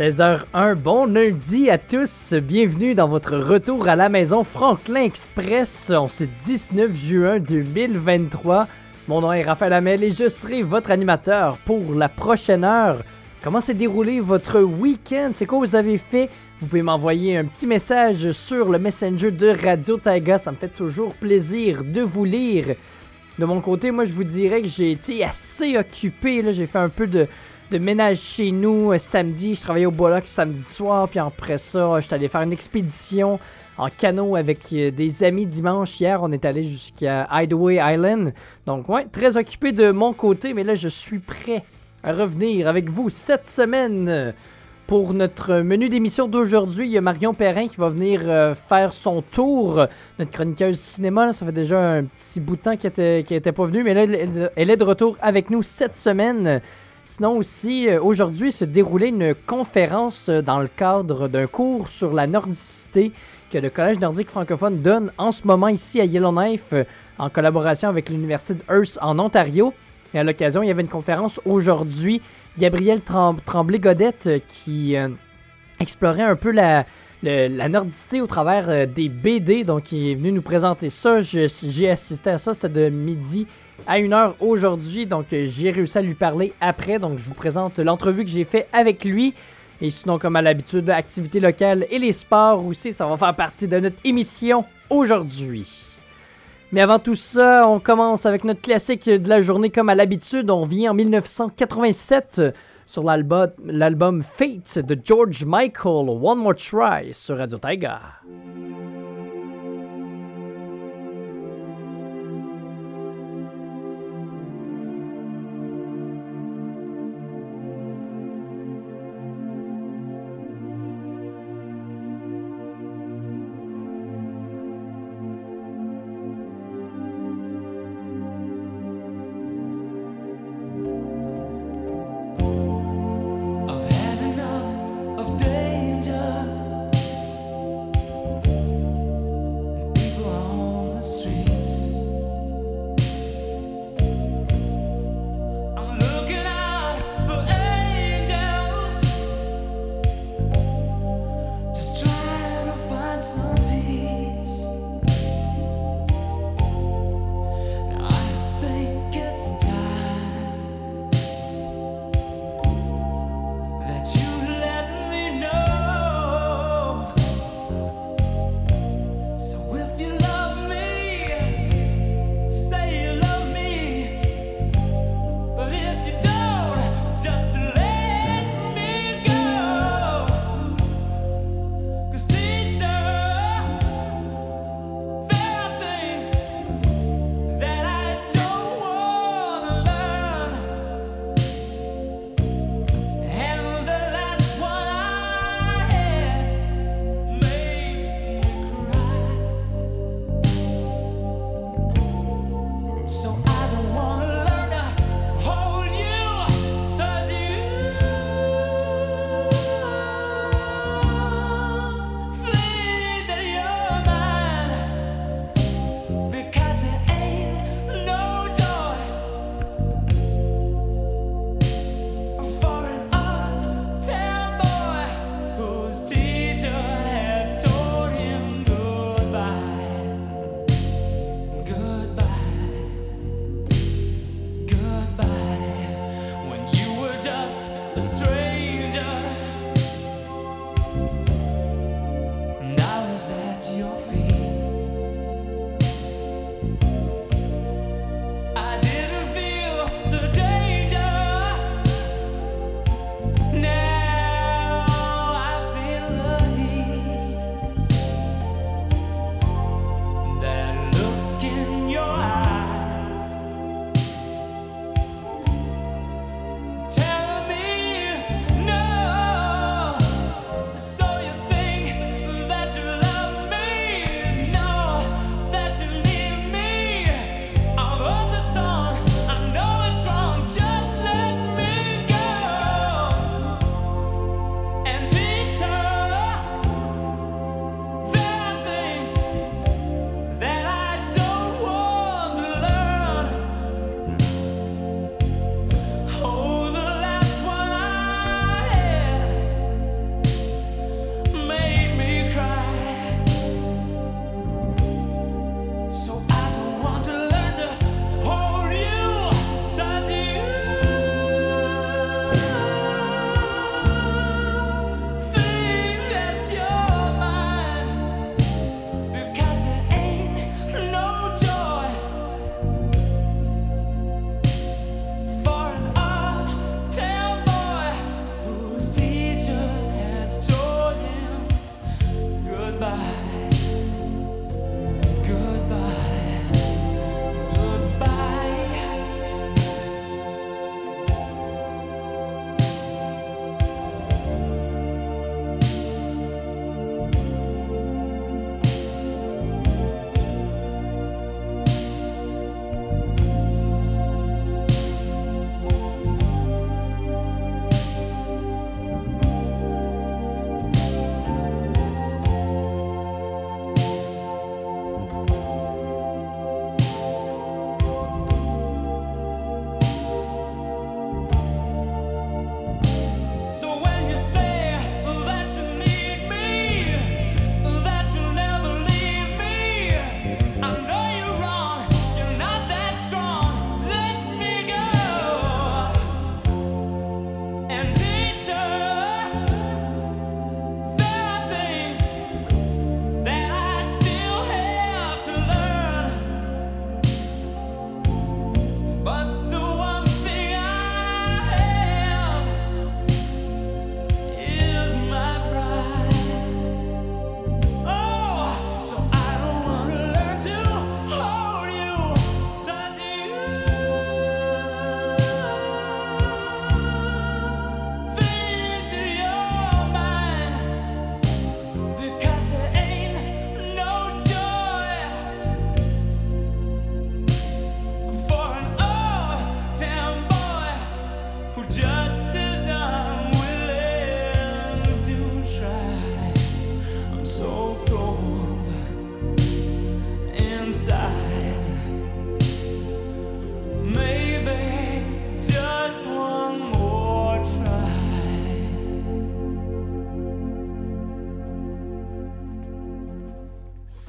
16h01, bon lundi à tous, bienvenue dans votre retour à la maison Franklin Express en ce 19 juin 2023. Mon nom est Raphaël Hamel et je serai votre animateur pour la prochaine heure. Comment s'est déroulé votre week-end? C'est quoi vous avez fait? Vous pouvez m'envoyer un petit message sur le messenger de Radio Taiga, ça me fait toujours plaisir de vous lire. De mon côté, moi je vous dirais que j'ai été assez occupé, j'ai fait un peu de, de ménage chez nous euh, samedi. Je travaillais au Bollock samedi soir, puis après ça, j'étais allé faire une expédition en canot avec euh, des amis dimanche. Hier, on est allé jusqu'à Hideaway Island. Donc, ouais, très occupé de mon côté, mais là, je suis prêt à revenir avec vous cette semaine. Pour notre menu d'émission d'aujourd'hui, il y a Marion Perrin qui va venir euh, faire son tour. Notre chroniqueuse cinéma, ça fait déjà un petit bout de temps qu'elle n'était pas venue, mais là, elle est de retour avec nous cette semaine. Sinon aussi, euh, aujourd'hui se déroulait une conférence euh, dans le cadre d'un cours sur la nordicité que le Collège nordique francophone donne en ce moment ici à Yellowknife euh, en collaboration avec l'Université Hearst en Ontario. Et à l'occasion, il y avait une conférence aujourd'hui. Gabriel Tremblay-Godette qui explorait un peu la nordicité au travers des BD. Donc, il est venu nous présenter ça. J'ai assisté à ça. C'était de midi à une heure aujourd'hui. Donc, euh, j'ai réussi à lui parler après. Donc, je vous présente l'entrevue que j'ai fait avec lui. Et sinon, comme à l'habitude, activités locales et les sports aussi, ça va faire partie de notre émission aujourd'hui. Mais avant tout ça, on commence avec notre classique de la journée comme à l'habitude. On vient en 1987 sur l'album Fate de George Michael, One More Try sur Radio Tiger.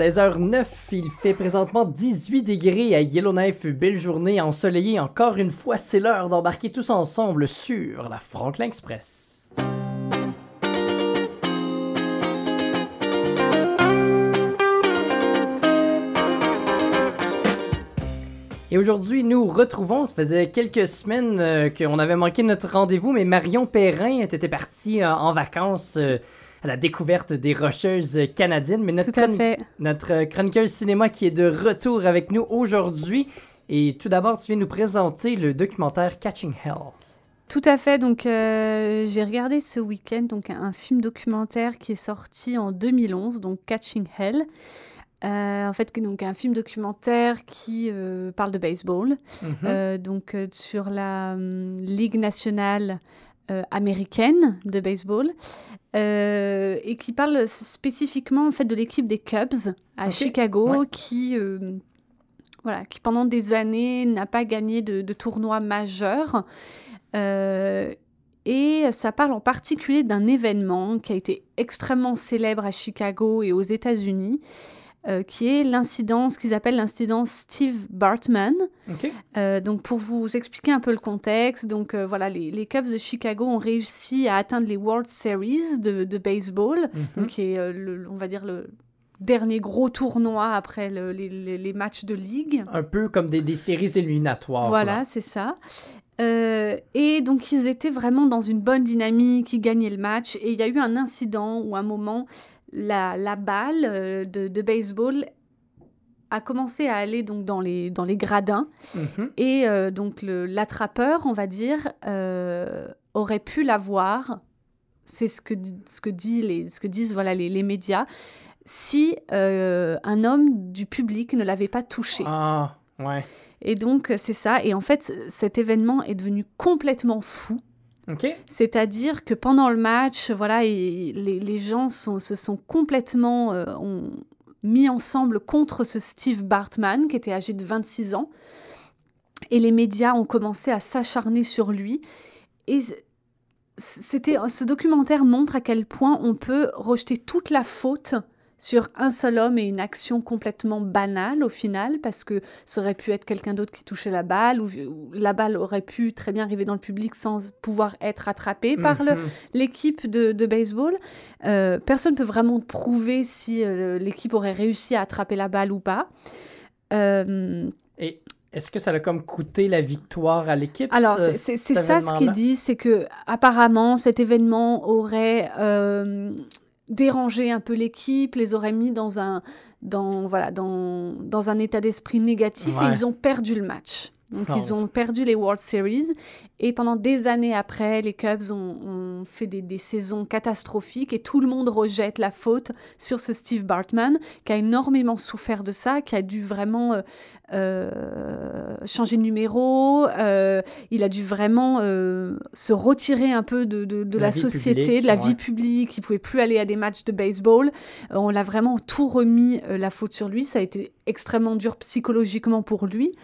16h09, il fait présentement 18 degrés à Yellowknife. Belle journée ensoleillée encore une fois. C'est l'heure d'embarquer tous ensemble sur la Franklin Express. Et aujourd'hui, nous retrouvons, ça faisait quelques semaines euh, qu'on avait manqué notre rendez-vous, mais Marion Perrin était partie euh, en vacances euh, à la découverte des rocheuses canadiennes. Mais notre, Tout à fait. notre chroniqueuse cinéma qui est de retour avec nous aujourd'hui. Et tout d'abord, tu viens nous présenter le documentaire Catching Hell. Tout à fait. Donc, euh, j'ai regardé ce week-end donc un film documentaire qui est sorti en 2011, donc Catching Hell. Euh, en fait, donc un film documentaire qui euh, parle de baseball, Mhm. donc sur la hum, Ligue nationale euh, américaine de baseball, euh, et qui parle spécifiquement en fait de l'équipe des Cubs à Chicago, ouais. qui euh, voilà, qui pendant des années n'a pas gagné de, de tournoi majeur. Et ça parle en particulier d'un événement qui a été extrêmement célèbre à Chicago et aux États-Unis, euh, qui est l'incident, ce qu'ils appellent l'incident Steve Bartman. Euh, donc pour vous expliquer un peu le contexte, donc euh, voilà, les, les Cubs de Chicago ont réussi à atteindre les World Series de, de baseball, Mhm. qui est, le- on va dire, le dernier gros tournoi après le- les, les- les matchs de ligue. Un peu comme des, des séries éliminatoires. Voilà, là. c'est ça. Euh, et donc, ils étaient vraiment dans une bonne dynamique, ils gagnaient le match. Et il y a eu un incident à un moment, la, la balle euh, de, de baseball a commencé à aller donc dans les, dans les gradins. Mhm. Et euh, donc, le- l'attrapeur, on va dire, euh, aurait pu la voir. C'est ce que, ce que, dit les, ce que disent voilà, les, les médias. Si euh, un homme du public ne l'avait pas touché. Ah, ouais. Et donc, c'est ça. Et en fait, cet événement est devenu complètement fou. C'est-à-dire que pendant le match, voilà, les, gens se sont complètement euh, mis ensemble contre ce Steve Bartman, qui était âgé de 26 ans. Et les médias ont commencé à s'acharner sur lui. Et c'était, ce documentaire montre à quel point on peut rejeter toute la faute sur un seul homme et une action complètement banale au final, parce que ça aurait pu être quelqu'un d'autre qui touchait la balle, ou, ou la balle aurait pu très bien arriver dans le public sans pouvoir être attrapée par Mhm. l'équipe de, de baseball. Euh, personne ne peut vraiment prouver si euh, l'équipe aurait réussi à attraper la balle ou pas. Euh, Et est-ce que ça a comme coûté la victoire à l'équipe? alors, ce- c'est- ça ce qu'il dit, c'est que apparemment cet événement aurait euh, dérangé un peu l'équipe, les aurait mis dans un, dans, voilà, dans, dans un état d'esprit négatif et ils ont perdu le match. Donc Oh. ils ont perdu les World Series et pendant des années après, les Cubs ont, ont fait des, des saisons catastrophiques et tout le monde rejette la faute sur ce Steve Bartman qui a énormément souffert de ça, qui a dû vraiment euh, euh, changer de numéro, euh, il a dû vraiment se retirer un peu de, de- de La société, publique, de la ouais. vie publique, il pouvait plus aller à des matchs de baseball. On l'a vraiment tout remis la faute sur lui, ça a été extrêmement dur psychologiquement pour lui.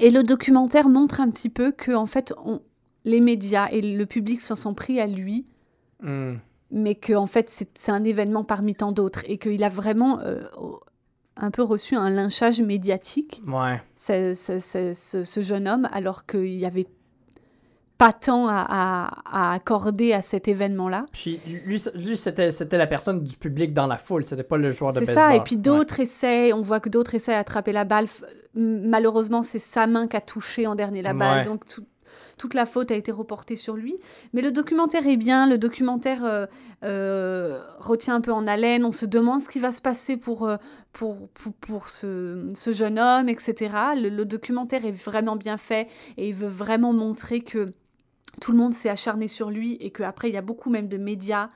Et le documentaire montre un petit peu que en fait, on- les médias et le public s'en sont pris à lui, Hmm. mais que en fait c'est un événement parmi tant d'autres et qu'il a vraiment euh, un peu reçu un lynchage médiatique, Ouais. ce, ce- ce- ce- ce jeune homme, alors qu'il n'y avait pas tant à, à- à accorder à cet événement-là. Puis lui, lui c'était, c'était la personne du public dans la foule, c'était pas le joueur de C'est baseball. ça, et puis Ouais. d'autres essaient, on voit que d'autres essaient d'attraper la balle. Malheureusement, c'est sa main qui a touché en dernier la balle, Ouais. donc tout- toute la faute a été reportée sur lui. Mais le documentaire est bien, le documentaire euh, euh, retient un peu en haleine, on se demande ce qui va se passer pour, euh, pour, pour, pour ce, ce jeune homme, etc. Le, le documentaire est vraiment bien fait et il veut vraiment montrer que tout le monde s'est acharné sur lui et qu'après, il y a beaucoup même de médias,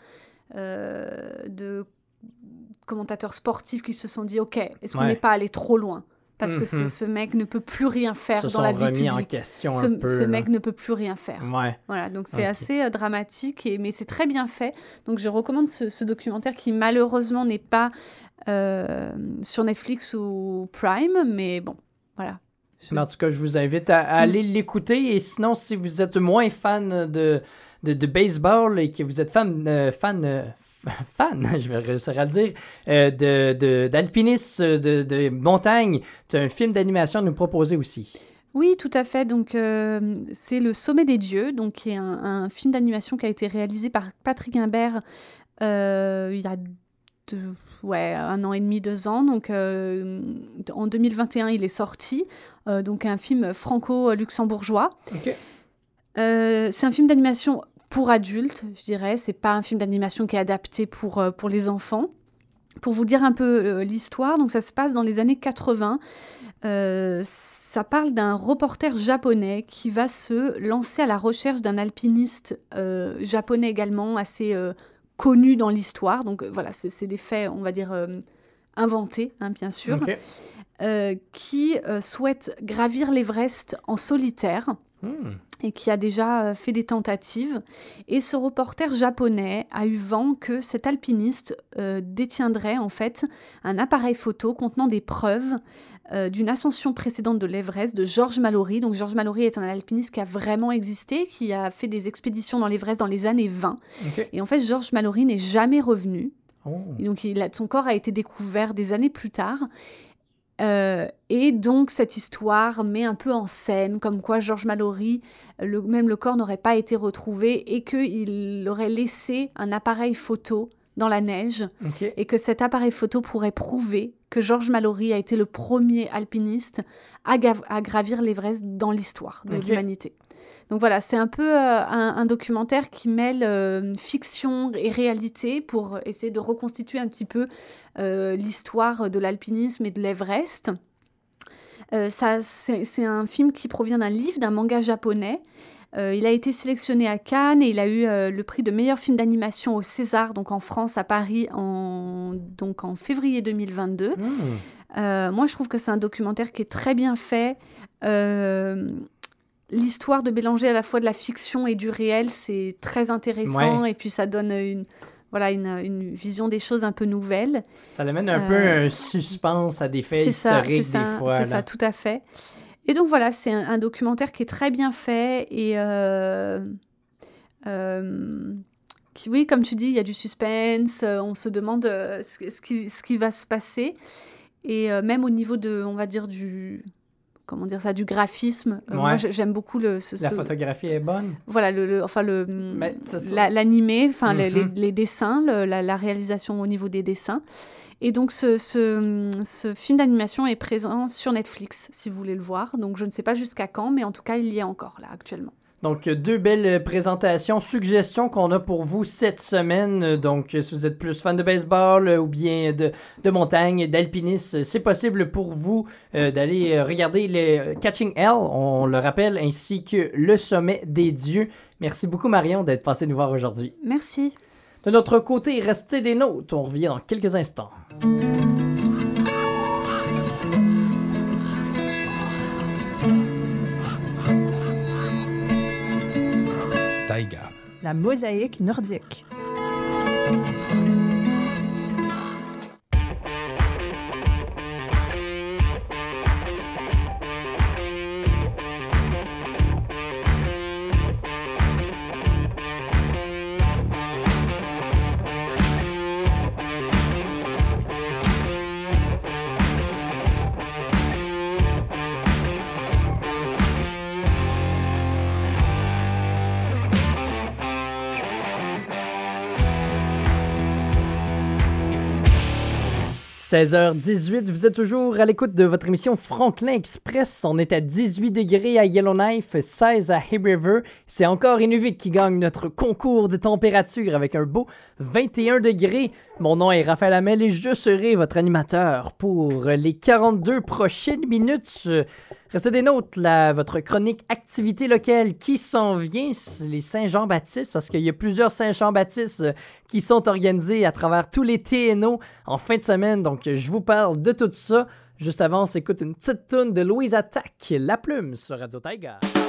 euh, de commentateurs sportifs qui se sont dit, OK, est-ce qu'on Ouais. n'est pas allé trop loin? Parce que ce, Mhm. ce mec ne peut plus rien faire se dans la vie remis en question Ce, un peu. ce mec ne peut plus rien faire. Ouais. Voilà, donc c'est assez euh, dramatique, et, mais c'est très bien fait. Donc je recommande ce, ce documentaire qui malheureusement n'est pas euh, sur Netflix ou Prime, mais bon, voilà. En tout cas, je vous invite à, aller l'écouter. Et sinon, si vous êtes moins fan de, de, de baseball et que vous êtes fan, euh, fan, euh, fan, je vais réussir à le dire, euh, d'alpinisme, de, de, montagne. Tu as un film d'animation à nous proposer aussi. Oui, tout à fait. Donc, euh, c'est Le Sommet des Dieux, donc, qui est un, film d'animation qui a été réalisé par Patrick Imbert il y a ouais, un an et demi, deux ans. Donc, en 2021, il est sorti. donc, un film franco-luxembourgeois. c'est un film d'animation pour adultes, je dirais. C'est pas un film d'animation qui est adapté pour, euh, pour les enfants. Pour vous dire un peu euh, l'histoire, donc ça se passe dans les années 80. Euh, ça parle d'un reporter japonais qui va se lancer à la recherche d'un alpiniste japonais également assez connu dans l'histoire. Donc voilà, c'est des faits, on va dire, inventés, hein, bien sûr. qui souhaite gravir l'Everest en solitaire. Hmm et qui a déjà euh, fait des tentatives. Et ce reporter japonais a eu vent que cet alpiniste euh, détiendrait en fait un appareil photo contenant des preuves euh, d'une ascension précédente de l'Everest de Georges Mallory. Donc Georges Mallory est un alpiniste qui a vraiment existé, qui a fait des expéditions dans l'Everest dans les années 20. Et en fait, Georges Mallory n'est jamais revenu. Oh. donc il son corps a été découvert des années plus tard. Euh, et donc cette histoire met un peu en scène comme quoi Georges Mallory, le, même le corps n'aurait pas été retrouvé et qu'il aurait laissé un appareil photo dans la neige et que cet appareil photo pourrait prouver que Georges Mallory a été le premier alpiniste à, gravir l'Everest dans l'histoire de l'humanité. Donc voilà, c'est un peu euh, un, documentaire qui mêle euh, fiction et réalité pour essayer de reconstituer un petit peu euh, l'histoire de l'alpinisme et de l'Everest. c'est un film qui provient d'un livre, d'un manga japonais. Il a été sélectionné à Cannes et il a eu le prix de meilleur film d'animation au César, donc en France, à Paris, en, donc en février 2022. Mmh. moi, je trouve que c'est un documentaire qui est très bien fait l'histoire de mélanger à la fois de la fiction et du réel, c'est très intéressant. Et puis ça donne une, voilà, une, vision des choses un peu nouvelle. Ça amène un peu euh, un suspense à des faits historiques des fois. C'est ça, tout à fait. Et donc voilà, c'est un, documentaire qui est très bien fait et euh, euh, qui, oui, comme tu dis, il y a du suspense, on se demande ce, qui, ce qui va se passer. Et même au niveau de, on va dire, du, comment dire ça, du graphisme. Euh, moi, j'aime beaucoup le. la photographie est bonne. Voilà, le, enfin le, l'animé, enfin les, mhm. dessins, la, réalisation au niveau des dessins. Et donc ce, ce, ce film d'animation est présent sur Netflix, si vous voulez le voir. Donc je ne sais pas jusqu'à quand, mais en tout cas il y est encore là actuellement. Donc, deux belles présentations, suggestions qu'on a pour vous cette semaine. Donc, si vous êtes plus fan de baseball ou bien de, de montagne, d'alpinisme, c'est possible pour vous euh, d'aller regarder les Catching Hell, on le rappelle, ainsi que Le Sommet des Dieux. Merci beaucoup, Marion, d'être passé nous voir aujourd'hui. Merci. De notre côté, restez des nôtres. On revient dans quelques instants. La mosaïque nordique. 16h18, vous êtes toujours à l'écoute de votre émission Franklin Express. On est à 18 degrés à Yellowknife, 16 à Hay River. C'est encore Inuvik qui gagne notre concours de température avec un beau 21 degrés. Mon nom est Raphaël Hamel et je serai votre animateur pour les 42 prochaines minutes. Restez des notes, là, votre chronique activité locale qui s'en vient, les Saint-Jean-Baptiste, parce qu'il y a plusieurs Saint-Jean-Baptiste euh, qui sont organisés à travers tous les TNO en fin de semaine. Donc, je vous parle de tout ça. Juste avant, on s'écoute une petite tune de Louise Attaque, La Plume sur Radio Tiger.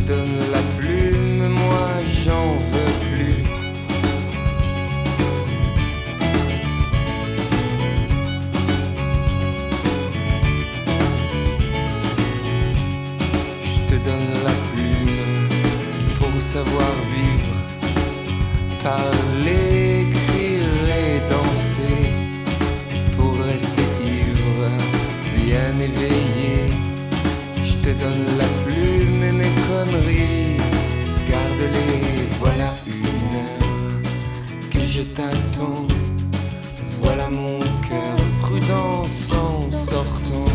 Donne la plume, moi j'en veux plus. Je te donne la plume pour savoir vivre, parler, écrire et danser, pour rester ivre, bien éveillé. Je te donne la plume garde-les, voilà une heure que je t'attends. Voilà mon cœur prudent en sortant,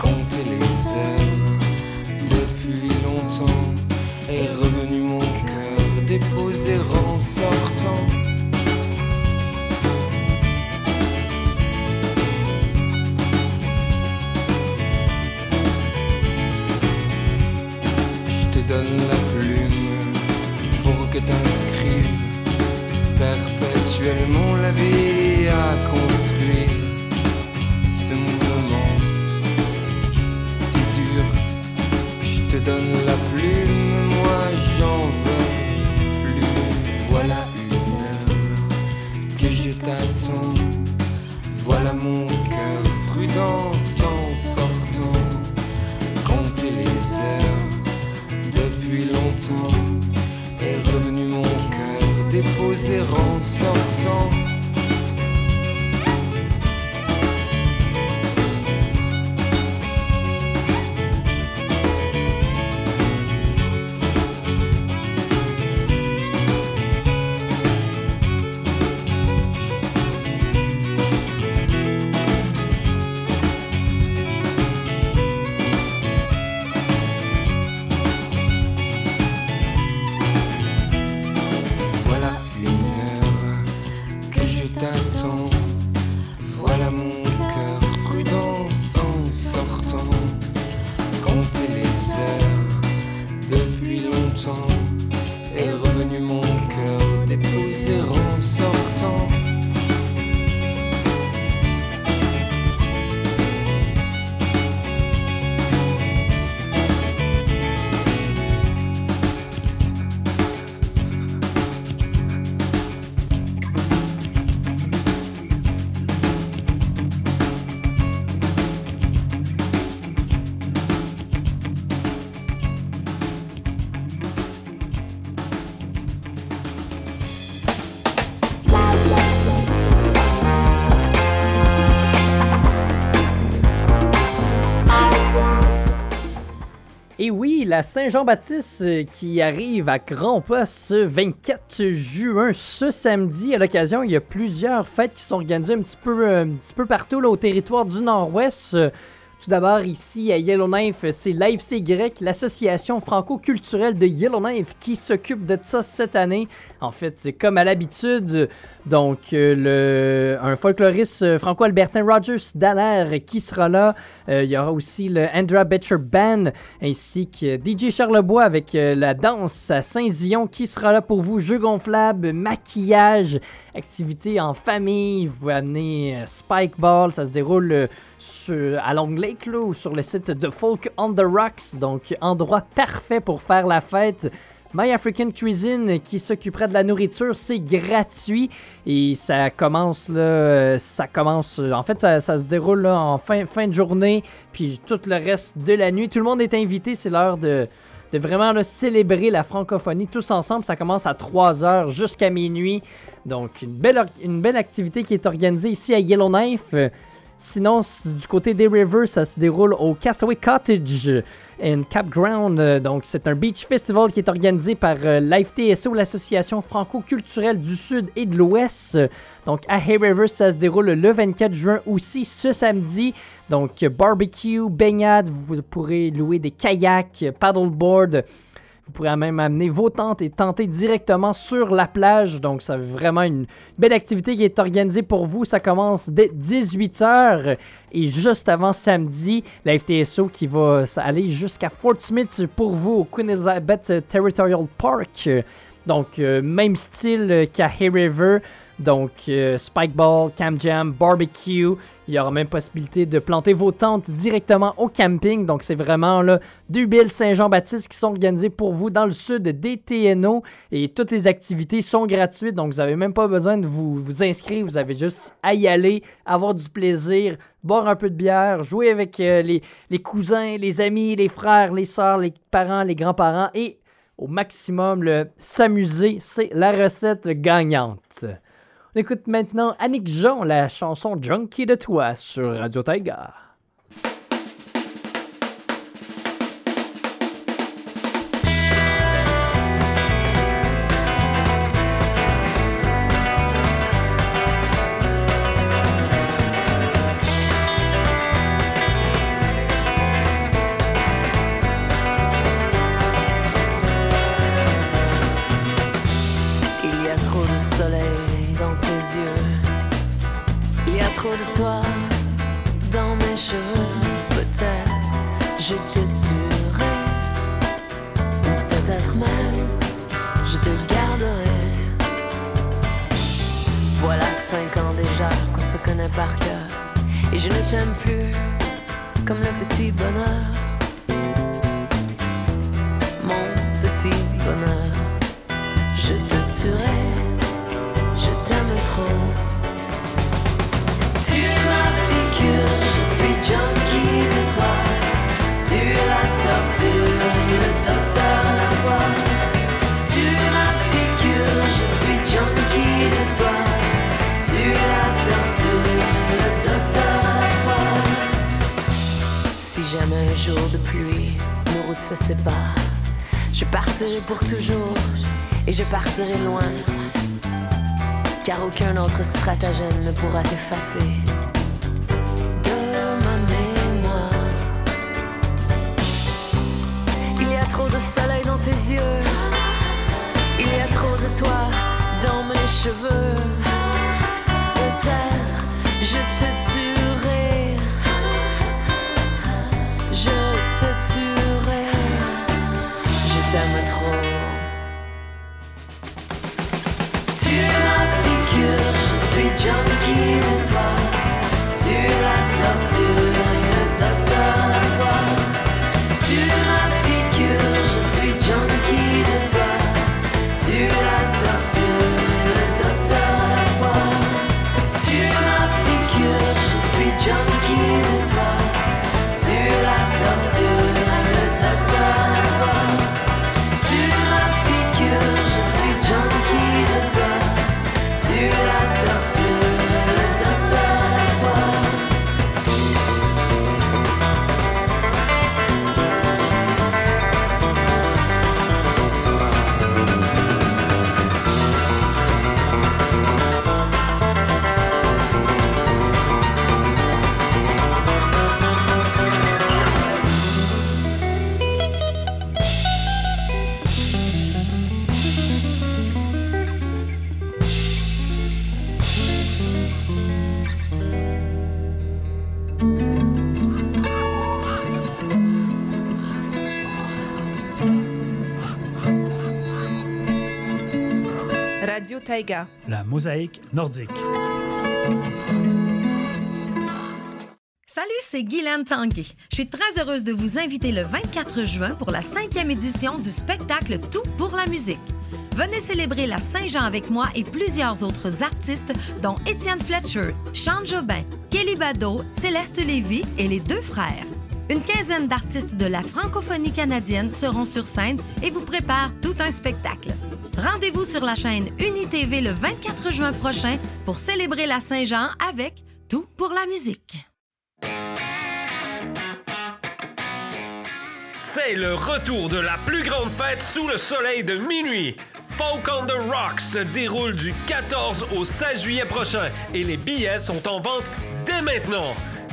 compter les heures depuis longtemps est revenu mon cœur déposer en sortant. Donne la plume pour que t'inscrives perpétuellement la vie à construire. Ce mouvement si dur je te donne longtemps. Est revenu mon cœur déposer en sortant. La Saint-Jean-Baptiste euh, qui arrive à grands pas ce 24 juin, ce samedi. À l'occasion, il y a plusieurs fêtes qui sont organisées un petit peu, euh, partout là, au territoire du Nord-Ouest. Tout d'abord, ici à Yellowknife, c'est l'AFC-Y, l'association franco-culturelle de Yellowknife, qui s'occupe de ça cette année. En fait, c'est comme à l'habitude. Donc, euh, le, un folkloriste euh, franco-albertain, Rogers Dallaire, qui sera là. Euh, il y aura aussi le Andra Betcher Band, ainsi que DJ Charlebois avec la danse à Saint-Zion, qui sera là pour vous. Jeux gonflables, maquillage, activités en famille. Vous pouvez amener euh, Spike Ball, ça se déroule à Long Lake, là, ou sur le site de Folk on the Rocks. Donc, endroit parfait pour faire la fête. My African Cuisine qui s'occupera de la nourriture, c'est gratuit et ça commence là, ça commence, en fait ça, se déroule là, en fin, fin de journée puis tout le reste de la nuit. Tout le monde est invité, c'est l'heure de, de vraiment célébrer la francophonie tous ensemble. Ça commence à 3h jusqu'à minuit. Donc une belle, une belle activité qui est organisée ici à Yellowknife. Sinon, du côté des Rivers, ça se déroule au Castaway Cottage and Campground. Euh, Donc, c'est un beach festival qui est organisé par euh, l'AFTSO, l'Association franco-culturelle du Sud et de l'Ouest. Donc, à Hay Rivers, ça se déroule le 24 juin aussi, ce samedi. Donc, barbecue, baignade, vous pourrez louer des kayaks, paddleboard. Vous pourrez même amener vos tentes et tenter directement sur la plage. Donc, c'est vraiment une belle activité qui est organisée pour vous. Ça commence dès 18h. Et juste avant samedi, la FTSO qui va aller jusqu'à Fort Smith pour vous au Queen Elizabeth Territorial Park. Donc, euh, même style qu'à Hay River. Donc, euh, Spike Ball, Cam Jam, Barbecue. Il y aura même possibilité de planter vos tentes directement au camping. Donc, c'est vraiment là deux Saint-Jean-Baptiste qui sont organisées pour vous dans le sud des TNO. Et toutes les activités sont gratuites. Donc, vous n'avez même pas besoin de vous, inscrire. Vous avez juste à y aller, avoir du plaisir, boire un peu de bière, jouer avec euh, les, les cousins, les amis, les frères, les sœurs, les parents, les grands-parents et au maximum s'amuser. C'est la recette gagnante. Écoute maintenant Annick Jean, la chanson Junkie de toi sur Radio Taiga. Pour toujours et je partirai loin. Car aucun autre stratagème ne pourra t'effacer Taiga. La mosaïque nordique. Salut, c'est Guylaine Tanguay. Je suis très heureuse de vous inviter le 24 juin pour la cinquième édition du spectacle Tout pour la musique. Venez célébrer la Saint-Jean avec moi et plusieurs autres artistes, dont Étienne Fletcher, Sean Jobin, Kelly Bado, Céleste Lévy et les deux frères. Une quinzaine d'artistes de la francophonie canadienne seront sur scène et vous préparent tout un spectacle. Rendez-vous sur la chaîne UniTV le 24 juin prochain pour célébrer la Saint-Jean avec Tout pour la musique. C'est le retour de la plus grande fête sous le soleil de minuit. Folk on the Rocks se déroule du 14 au 16 juillet prochain et les billets sont en vente dès maintenant.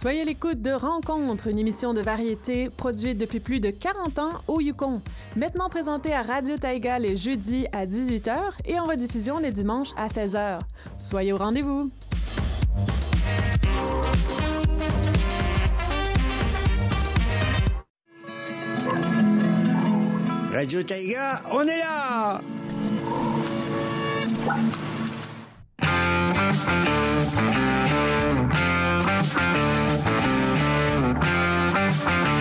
Soyez l'écoute de Rencontre, une émission de variété produite depuis plus de 40 ans au Yukon. Maintenant présentée à Radio Taïga les jeudis à 18h et en rediffusion les dimanches à 16h. Soyez au rendez-vous. Radio Taïga, on est là Thank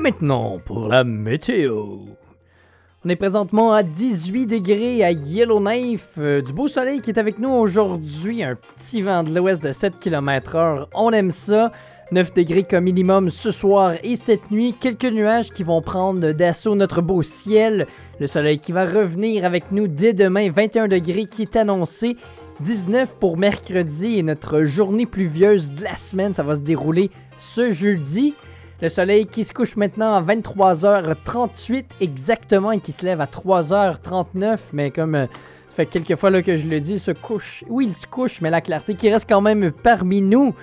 Et maintenant pour la météo. On est présentement à 18 degrés à Yellowknife. Euh, du beau soleil qui est avec nous aujourd'hui. Un petit vent de l'ouest de 7 km/h. On aime ça. 9 degrés comme minimum ce soir et cette nuit. Quelques nuages qui vont prendre d'assaut notre beau ciel. Le soleil qui va revenir avec nous dès demain. 21 degrés qui est annoncé. 19 pour mercredi et notre journée pluvieuse de la semaine. Ça va se dérouler ce jeudi. Le soleil qui se couche maintenant à 23h38 exactement et qui se lève à 3h39, mais comme euh, ça fait quelques fois là, que je le dis, il se couche. Oui, il se couche, mais la clarté qui reste quand même parmi nous.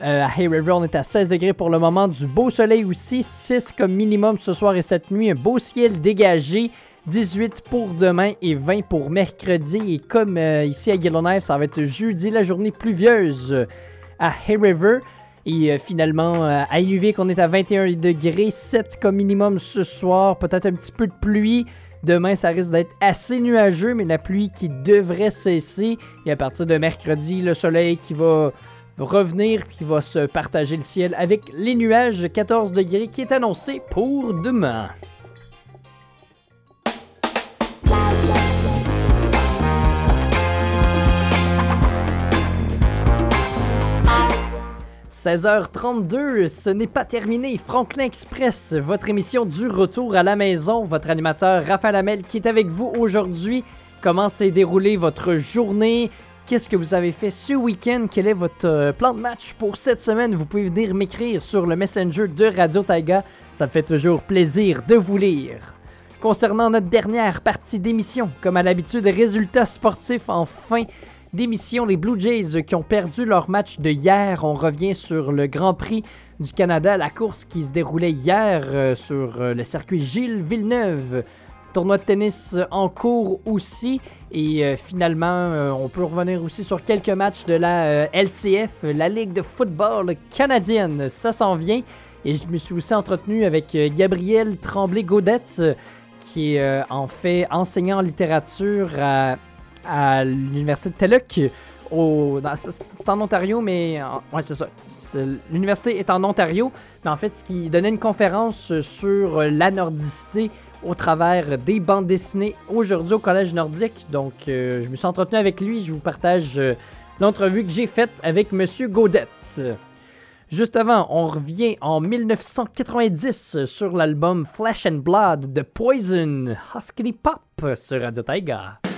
Euh, à Hay River, on est à 16 degrés pour le moment. Du beau soleil aussi, 6 comme minimum ce soir et cette nuit. Un beau ciel dégagé. 18 pour demain et 20 pour mercredi. Et comme euh, ici à Yellowknife, ça va être jeudi la journée pluvieuse à Hay River. Et euh, finalement, euh, à Inuvik, on est à 21 degrés, 7 comme minimum ce soir, peut-être un petit peu de pluie. Demain, ça risque d'être assez nuageux, mais la pluie qui devrait cesser. Et à partir de mercredi, le soleil qui va revenir, qui va se partager le ciel avec les nuages, 14 degrés qui est annoncé pour demain. « 16h32, ce n'est pas terminé. Franklin Express, votre émission du retour à la maison. Votre animateur Raphaël Hamel qui est avec vous aujourd'hui. Comment s'est déroulée votre journée? Qu'est-ce que vous avez fait ce week-end? Quel est votre euh, plan de match pour cette semaine? Vous pouvez venir m'écrire sur le Messenger de Radio Taiga. Ça me fait toujours plaisir de vous lire. Concernant notre dernière partie d'émission, comme à l'habitude, résultats sportifs en fin d'émission. Les Blue Jays qui ont perdu leur match de hier. On revient sur le Grand Prix du Canada, la course qui se déroulait hier euh, sur euh, le circuit Gilles Villeneuve. Tournoi de tennis en cours aussi. Et euh, finalement, on peut revenir aussi sur quelques matchs de la LCF, la Ligue de football canadienne. Ça s'en vient. Et je me suis aussi entretenu avec Gabriel Tremblay-Gaudette, qui est en fait enseignant en littérature à, à l'Université de Teluk. C'est en Ontario, mais. ouais, c'est ça. L'université est en Ontario, mais en fait, ce qui donnait une conférence sur la nordicité au travers des bandes dessinées aujourd'hui au Collège nordique. Donc, euh, je me suis entretenu avec lui. Je vous partage euh, l'entrevue que j'ai faite avec Monsieur Gaudette. Juste avant, on revient en 1990 sur l'album Flesh and Blood de Poison, Husky Pop sur Radio Taiga.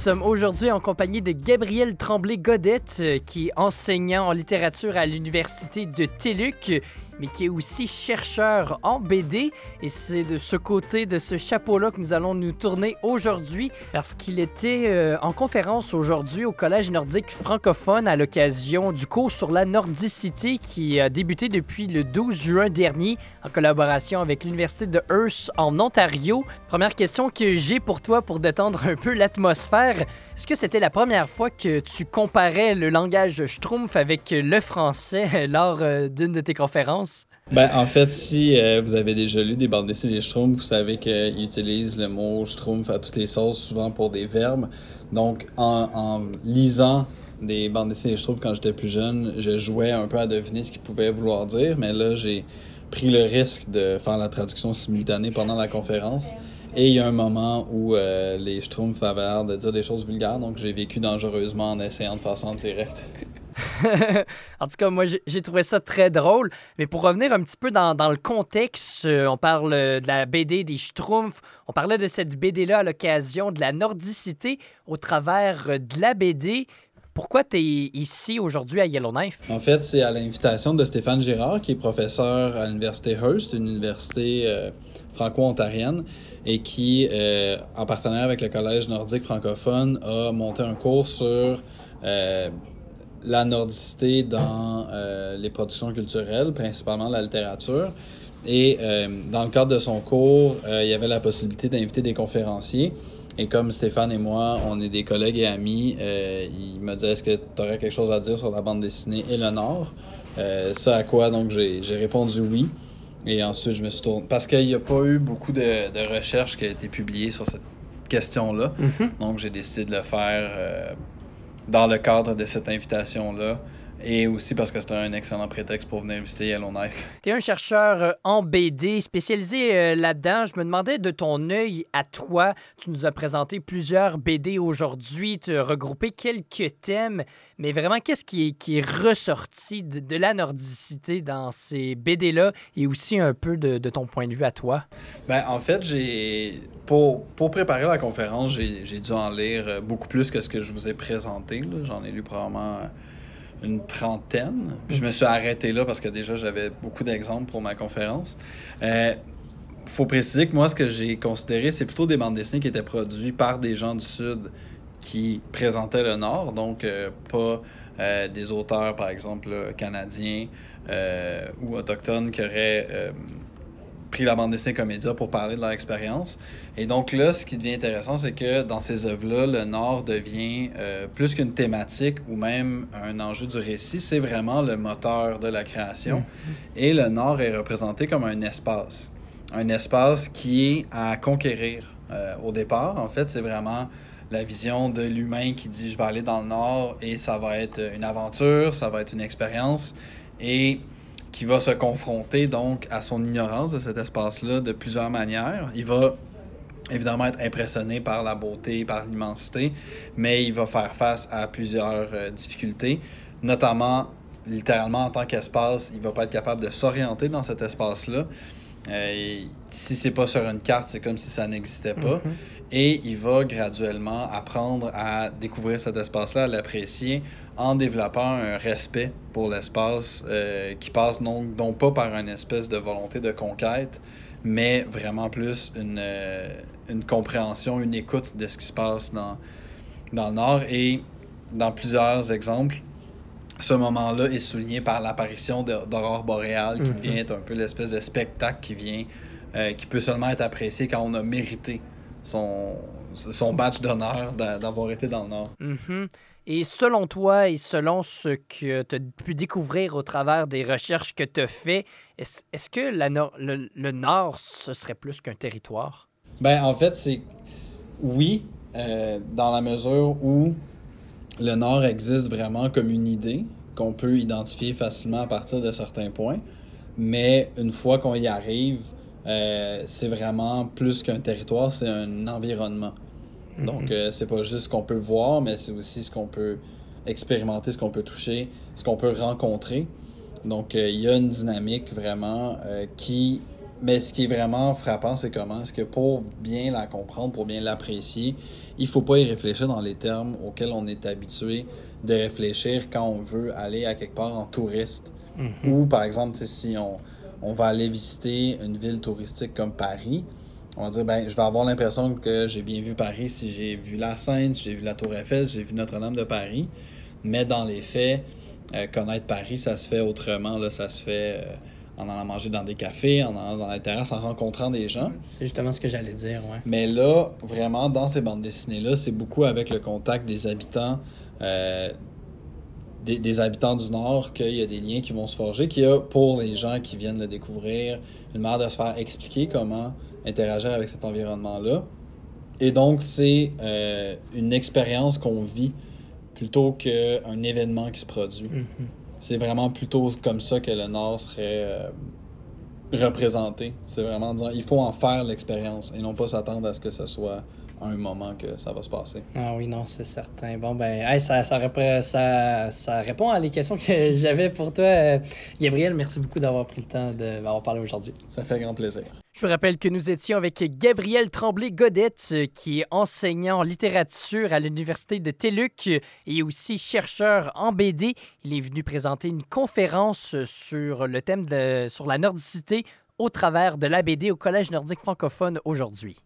Sommes aujourd'hui en compagnie de Gabriel Tremblay-Godette, euh, qui est enseignant en littérature à l'Université de Téluc, mais qui est aussi chercheur en BD. Et c'est de ce côté, de ce chapeau-là, que nous allons nous tourner aujourd'hui, parce qu'il était euh, en conférence aujourd'hui au Collège nordique francophone à l'occasion du cours sur la nordicité qui a débuté depuis le 12 juin dernier en collaboration avec l'Université de Hearst en Ontario. Première question que j'ai pour toi pour détendre un peu l'atmosphère. Est-ce que c'était la première fois que tu comparais le langage Schtroumpf avec le français lors euh, d'une de tes conférences? Ben, en fait, si euh, vous avez déjà lu des bandes dessinées des Schtroumpfs, vous savez qu'ils utilisent le mot Schtroumpf à toutes les sauces, souvent pour des verbes. Donc, en, en lisant des bandes dessinées des Schtroumpfs quand j'étais plus jeune, je jouais un peu à deviner ce qu'ils pouvaient vouloir dire, mais là, j'ai pris le risque de faire la traduction simultanée pendant la conférence. Et il y a un moment où euh, les Schtroumpfs avaient l'air de dire des choses vulgaires, donc j'ai vécu dangereusement en essayant de faire ça en. en tout cas, moi, j'ai trouvé ça très drôle. Mais pour revenir un petit peu dans, le contexte, euh, on parle euh, de la BD des Schtroumpfs. On parlait de cette BD-là à l'occasion de la nordicité au travers euh, de la BD. Pourquoi tu es ici aujourd'hui à Yellowknife? En fait, c'est à l'invitation de Stéphane Girard, qui est professeur à l'Université Hearst, une université franco-ontarienne, et qui, en partenariat avec le Collège nordique francophone, a monté un cours sur la nordicité dans euh, les productions culturelles, principalement la littérature. Et euh, dans le cadre de son cours, euh, il y avait la possibilité d'inviter des conférenciers. Et comme Stéphane et moi, on est des collègues et amis, il m'a dit est-ce que tu aurais quelque chose à dire sur la bande dessinée et le Nord? Ça à quoi donc j'ai répondu oui. Et ensuite, je me suis tourné. Parce qu'il n'y a pas eu beaucoup de, de recherches qui ont été publiées sur cette question-là. Donc, j'ai décidé de le faire dans le cadre de cette invitation-là. Et aussi parce que c'était un excellent prétexte pour venir visiter Yellowknife. Tu es un chercheur euh, en BD spécialisé euh, là-dedans. Je me demandais de ton œil à toi. Tu nous as présenté plusieurs BD aujourd'hui. Tu as regroupé quelques thèmes. Mais vraiment, qu'est-ce qui est, qui est ressorti de, de la nordicité dans ces BD-là et aussi un peu de, de ton point de vue à toi? Ben, en fait, j'ai pour, préparer la conférence, j'ai dû en lire euh, beaucoup plus que ce que je vous ai présenté. J'en ai lu probablement euh, une trentaine. Je me suis arrêté là parce que déjà, j'avais beaucoup d'exemples pour ma conférence. Euh, faut préciser que moi, ce que j'ai considéré, c'est plutôt des bandes dessinées qui étaient produites par des gens du Sud qui présentaient le Nord, donc euh, pas des auteurs, par exemple, canadiens ou autochtones qui auraient pris la bande dessinée comme média pour parler de leur expérience. Et donc là, ce qui devient intéressant, c'est que dans ces œuvres-là, le Nord devient euh, plus qu'une thématique ou même un enjeu du récit, c'est vraiment le moteur de la création. Et le Nord est représenté comme un espace. Un espace qui est à conquérir euh, au départ. En fait, c'est vraiment la vision de l'humain qui dit je vais aller dans le Nord et ça va être une aventure, ça va être une expérience. Et qui va se confronter donc à son ignorance de cet espace-là de plusieurs manières. Il va évidemment être impressionné par la beauté, par l'immensité, mais il va faire face à plusieurs euh, difficultés, notamment littéralement en tant qu'espace, il va pas être capable de s'orienter dans cet espace-là. Euh, si c'est pas sur une carte, c'est comme si ça n'existait pas. Et il va graduellement apprendre à découvrir cet espace-là, à l'apprécier, en développant un respect pour l'espace euh, qui passe non, non pas par une espèce de volonté de conquête, mais vraiment plus une, euh, une compréhension, une écoute de ce qui se passe dans, dans le Nord. Et dans plusieurs exemples, ce moment-là est souligné par l'apparition d'aurore boréale, qui vient être un peu l'espèce de spectacle qui vient, euh, qui peut seulement être apprécié quand on a mérité son, son badge d'honneur d'a- d'avoir été dans le Nord. Mhm. Et selon toi et selon ce que tu as pu découvrir au travers des recherches que tu as fait, est-ce que le Nord, ce serait plus qu'un territoire? Ben, en fait, c'est oui, euh, dans la mesure où le Nord existe vraiment comme une idée qu'on peut identifier facilement à partir de certains points, mais une fois qu'on y arrive, euh, c'est vraiment plus qu'un territoire, c'est un environnement. Donc, euh, c'est pas juste ce qu'on peut voir, mais c'est aussi ce qu'on peut expérimenter, ce qu'on peut toucher, ce qu'on peut rencontrer. Donc, euh, il y a une dynamique vraiment euh, qui mais ce qui est vraiment frappant, c'est comment est-ce que pour bien la comprendre, pour bien l'apprécier, il faut pas y réfléchir dans les termes auxquels on est habitué de réfléchir quand on veut aller à quelque part en touriste. Ou par exemple, si on, on va aller visiter une ville touristique comme Paris, on va dire, ben, je vais avoir l'impression que j'ai bien vu Paris si j'ai vu la Seine, si j'ai vu la Tour Eiffel, si j'ai vu Notre-Dame de Paris. Mais dans les faits, euh, connaître Paris, ça se fait autrement. Là, ça se fait euh, en allant manger dans des cafés, en allant dans les terrasses, en rencontrant des gens. C'est justement ce que j'allais dire, ouais. Mais là, vraiment, dans ces bandes dessinées-là, c'est beaucoup avec le contact des habitants, euh, des, des habitants du Nord, qu'il y a des liens qui vont se forger, qu'il y a pour les gens qui viennent le découvrir, une manière de se faire expliquer comment interagir avec cet environnement-là. Et donc, c'est euh, une expérience qu'on vit plutôt qu'un événement qui se produit. Mhm. C'est vraiment plutôt comme ça que le Nord serait euh, représenté. C'est vraiment dire, il faut en faire l'expérience et non pas s'attendre à ce que ce soit un moment que ça va se passer. Ah oui, non, c'est certain. Bon, ben, hey, ça, ça, repré- ça, ça répond à les questions que j'avais pour toi. Euh, Gabriel, merci beaucoup d'avoir pris le temps de m'avoir parlé aujourd'hui. Ça fait grand plaisir. Je vous rappelle que nous étions avec Gabriel Tremblay-Godette, qui est enseignant en littérature à l'Université de TELUC euh, et aussi chercheur en BD. Il est venu présenter une conférence sur le thème de sur la nordicité au travers de la BD au Collège nordique francophone aujourd'hui.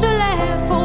Sur toutes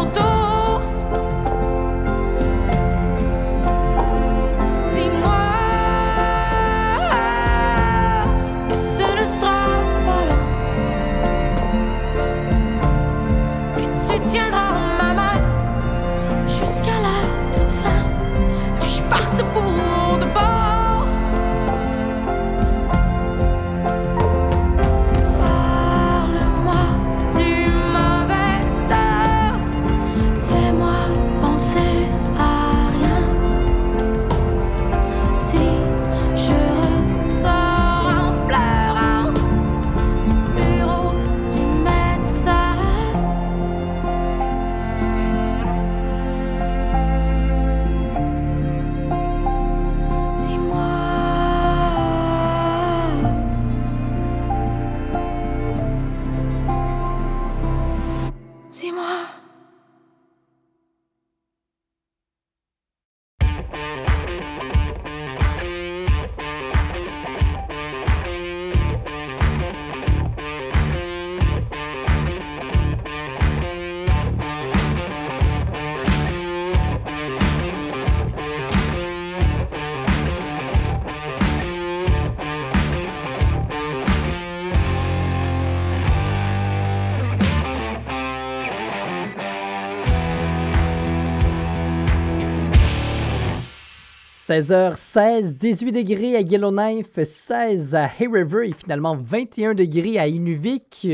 16h16, 18 degrés à Yellowknife, 16 à Hay River et finalement 21 degrés à Inuvik.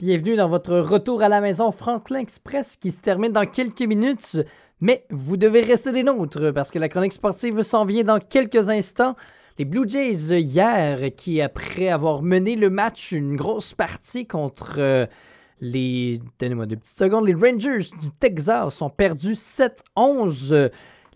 Bienvenue dans votre retour à la maison Franklin Express qui se termine dans quelques minutes. Mais vous devez rester des nôtres parce que la chronique sportive s'en vient dans quelques instants. Les Blue Jays hier, qui après avoir mené le match une grosse partie contre euh, les... Donnez-moi deux petites secondes. Les Rangers du Texas ont perdu 7-11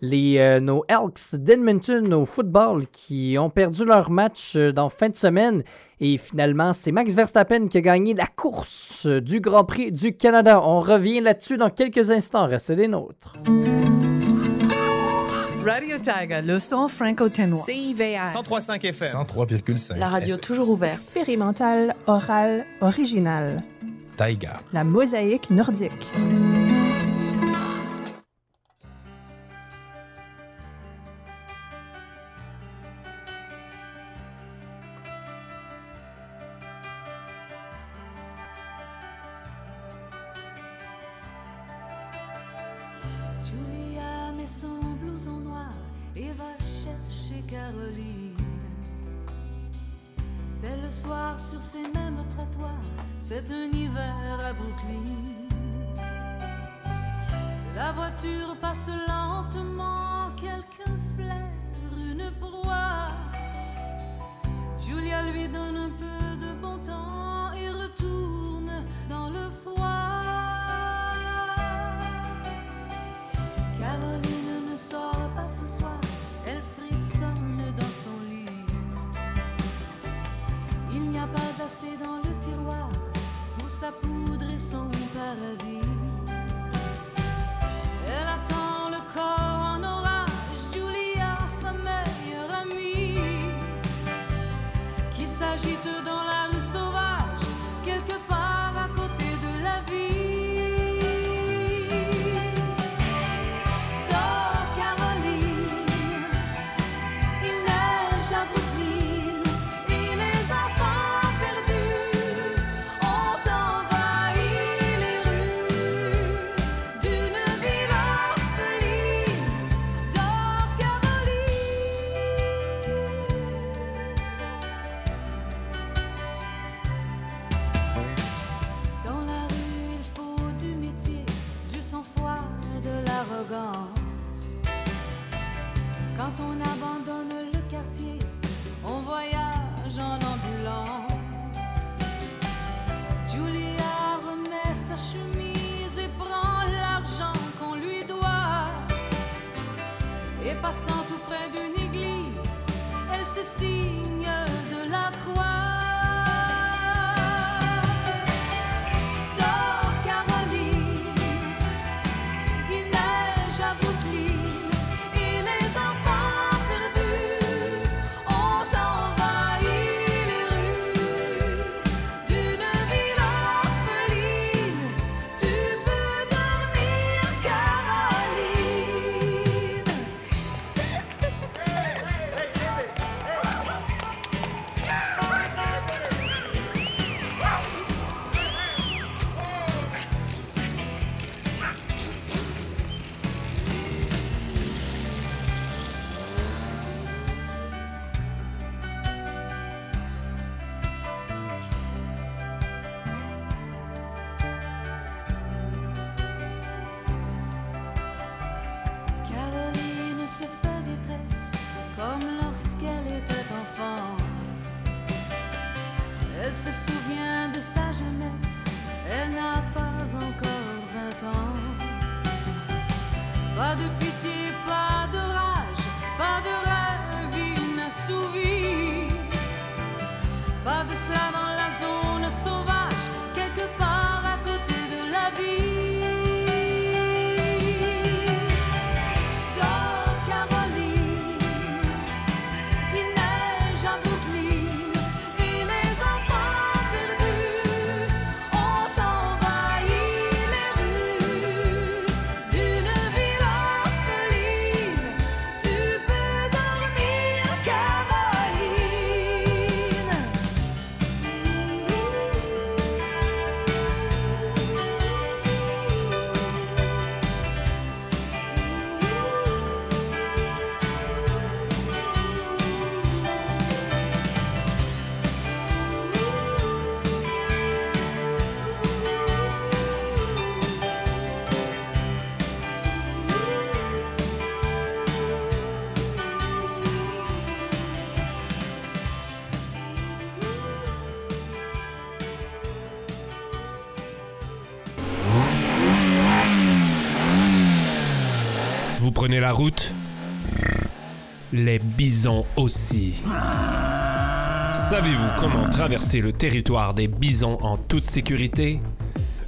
les, euh, nos Elks d'Edmonton au football qui ont perdu leur match euh, dans fin de semaine. Et finalement, c'est Max Verstappen qui a gagné la course du Grand Prix du Canada. On revient là-dessus dans quelques instants. Restez des nôtres. Radio Tiger, le son franco-ténois. CIVR. 103.5 FM. 103,5 La radio toujours ouverte. Expérimentale, orale, originale. Taiga. La mosaïque nordique. dans la prenez la route, les bisons aussi. Savez-vous comment traverser le territoire des bisons en toute sécurité?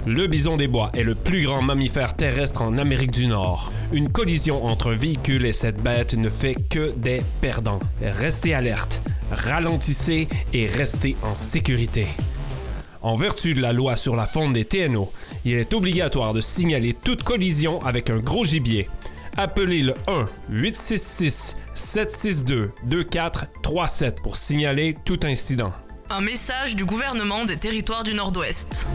Le bison des bois est le plus grand mammifère terrestre en Amérique du Nord. Une collision entre un véhicule et cette bête ne fait que des perdants. Restez alerte, ralentissez et restez en sécurité. En vertu de la loi sur la fonte des TNO, il est obligatoire de signaler toute collision avec un gros gibier. Appelez le 1-866-762-2437 pour signaler tout incident. Un message du gouvernement des territoires du Nord-Ouest.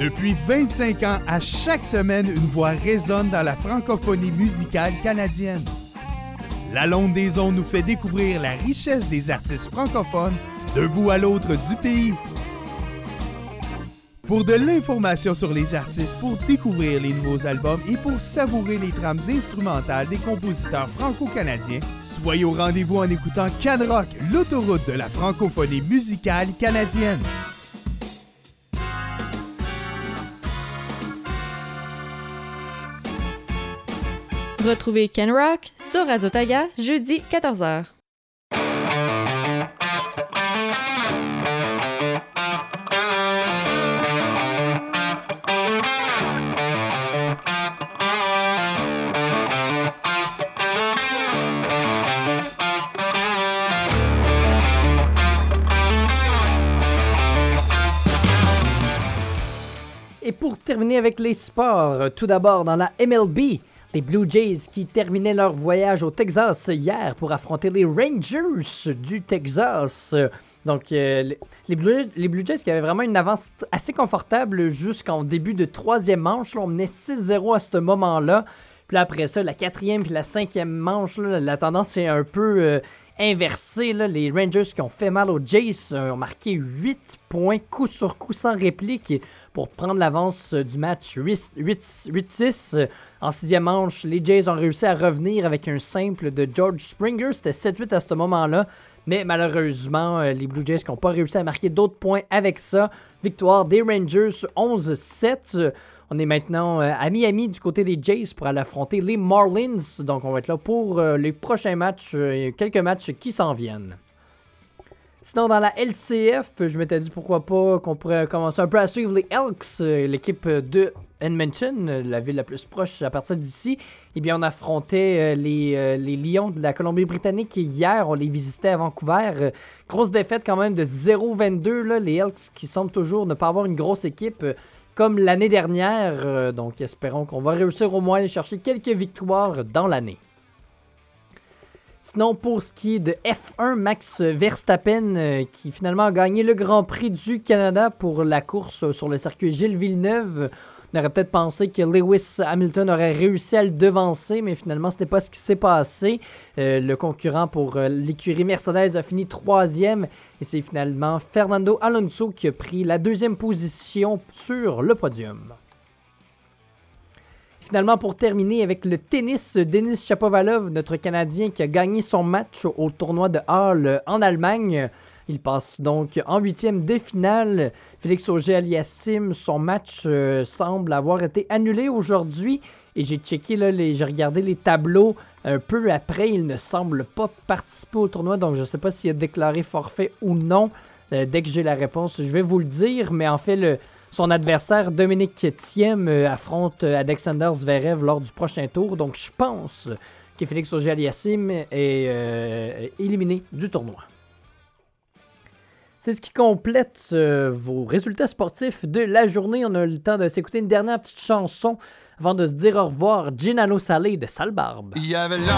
Depuis 25 ans, à chaque semaine, une voix résonne dans la francophonie musicale canadienne. La Londe des Ondes nous fait découvrir la richesse des artistes francophones d'un bout à l'autre du pays. Pour de l'information sur les artistes, pour découvrir les nouveaux albums et pour savourer les trames instrumentales des compositeurs franco-canadiens, soyez au rendez-vous en écoutant Can Rock, l'autoroute de la francophonie musicale canadienne. Retrouvez Ken Rock sur Radio Taga jeudi 14h. Et pour terminer avec les sports, tout d'abord dans la MLB, les Blue Jays qui terminaient leur voyage au Texas hier pour affronter les Rangers du Texas. Donc, euh, les- Blue, Jays qui avaient vraiment une avance assez confortable jusqu'en début de troisième manche. On menait 6-0 à ce moment-là. Puis là, après ça, la quatrième puis la cinquième manche, la tendance est un peu euh, inversée. là. Les Rangers qui ont fait mal aux Jays euh, ont marqué 8 points coup sur coup sans réplique pour prendre l'avance euh, du match 8 8 8-6. Euh, En sixième manche, les Jays ont réussi à revenir avec un simple de George Springer. C'était 7-8 à ce moment-là. Mais malheureusement, euh, les Blue Jays qui n'ont pas réussi à marquer d'autres points avec ça. Victoire des Rangers 11-7. On est maintenant euh, à Miami du côté des Jays pour aller affronter les Marlins. Donc on va être là pour euh, les prochains matchs, euh, quelques matchs qui s'en viennent. Sinon, dans la LCF, je m'étais dit pourquoi pas qu'on pourrait commencer un peu à suivre les Elks, l'équipe de Edmonton, la ville la plus proche à partir d'ici. Eh bien, on affrontait les, les Lions de la Colombie-Britannique hier. On les visitait à Vancouver. Grosse défaite quand même de 0-22. là. Les Elks qui semblent toujours ne pas avoir une grosse équipe comme l'année dernière. Euh, donc, espérons qu'on va réussir au moins à chercher quelques victoires dans l'année. Sinon, pour ce qui est de F1, Max Verstappen, euh, qui finalement a gagné le Grand Prix du Canada pour la course sur le circuit Gilles Villeneuve. On aurait peut-être pensé que Lewis Hamilton aurait réussi à le devancer, mais finalement, ce n'était pas ce qui s'est passé. Euh, le concurrent pour euh, l'écurie Mercedes a fini troisième et c'est finalement Fernando Alonso qui a pris la deuxième position sur le podium. Finalement, pour terminer avec le tennis, Denis Shapovalov, notre Canadien qui a gagné son match au tournoi de Halle en Allemagne. Il passe donc en huitième de finale. Félix Auger-Aliassime, son match euh, semble avoir été annulé aujourd'hui. Et j'ai checké, là, j'ai regardé les tableaux un peu après. Il ne semble pas participer au tournoi, donc je ne sais pas s'il a déclaré forfait ou non. Euh, dès que j'ai la réponse, je vais vous le dire. Mais en fait, son adversaire, Dominique Thiem, euh, affronte Alexander Zverev lors du prochain tour. Donc, je pense que Félix Auger-Aliassime est éliminé du tournoi. C'est ce qui complète euh, vos résultats sportifs de la journée. On a eu le temps de s'écouter une dernière petite chanson avant de se dire au revoir. Ginalo Salé de Salbarbe. Il y avait longtemps,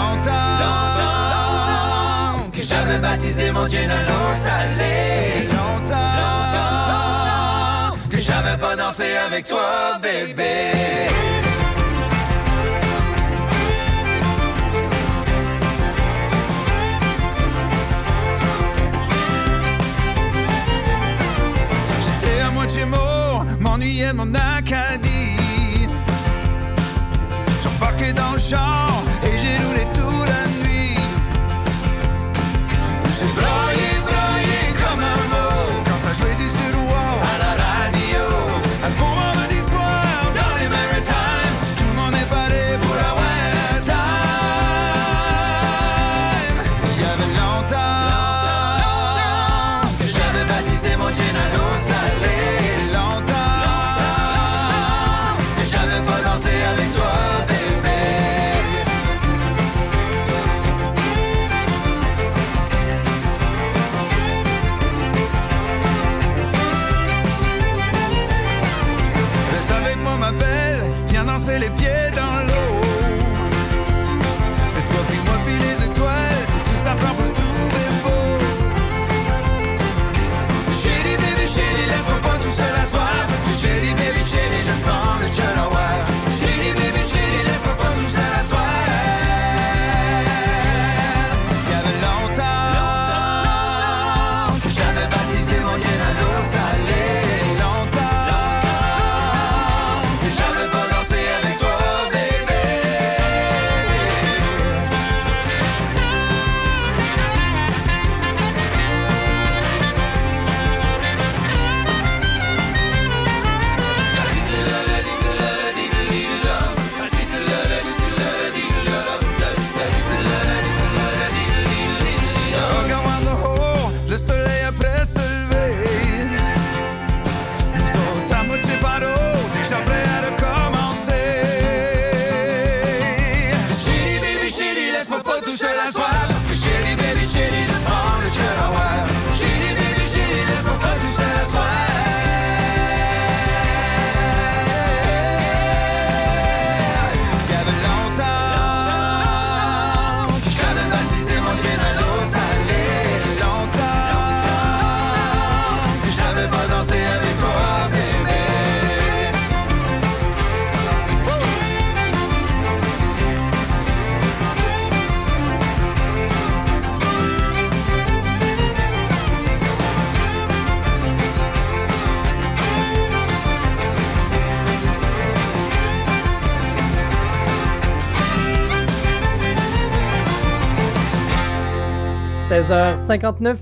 longtemps que j'avais baptisé mon gin à l'eau salée. Longtemps, longtemps que j'avais pas dansé avec toi, bébé.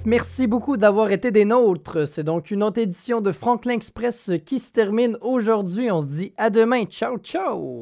merci beaucoup d'avoir été des nôtres. C'est donc une autre édition de Franklin Express qui se termine aujourd'hui. On se dit à demain. Ciao, ciao!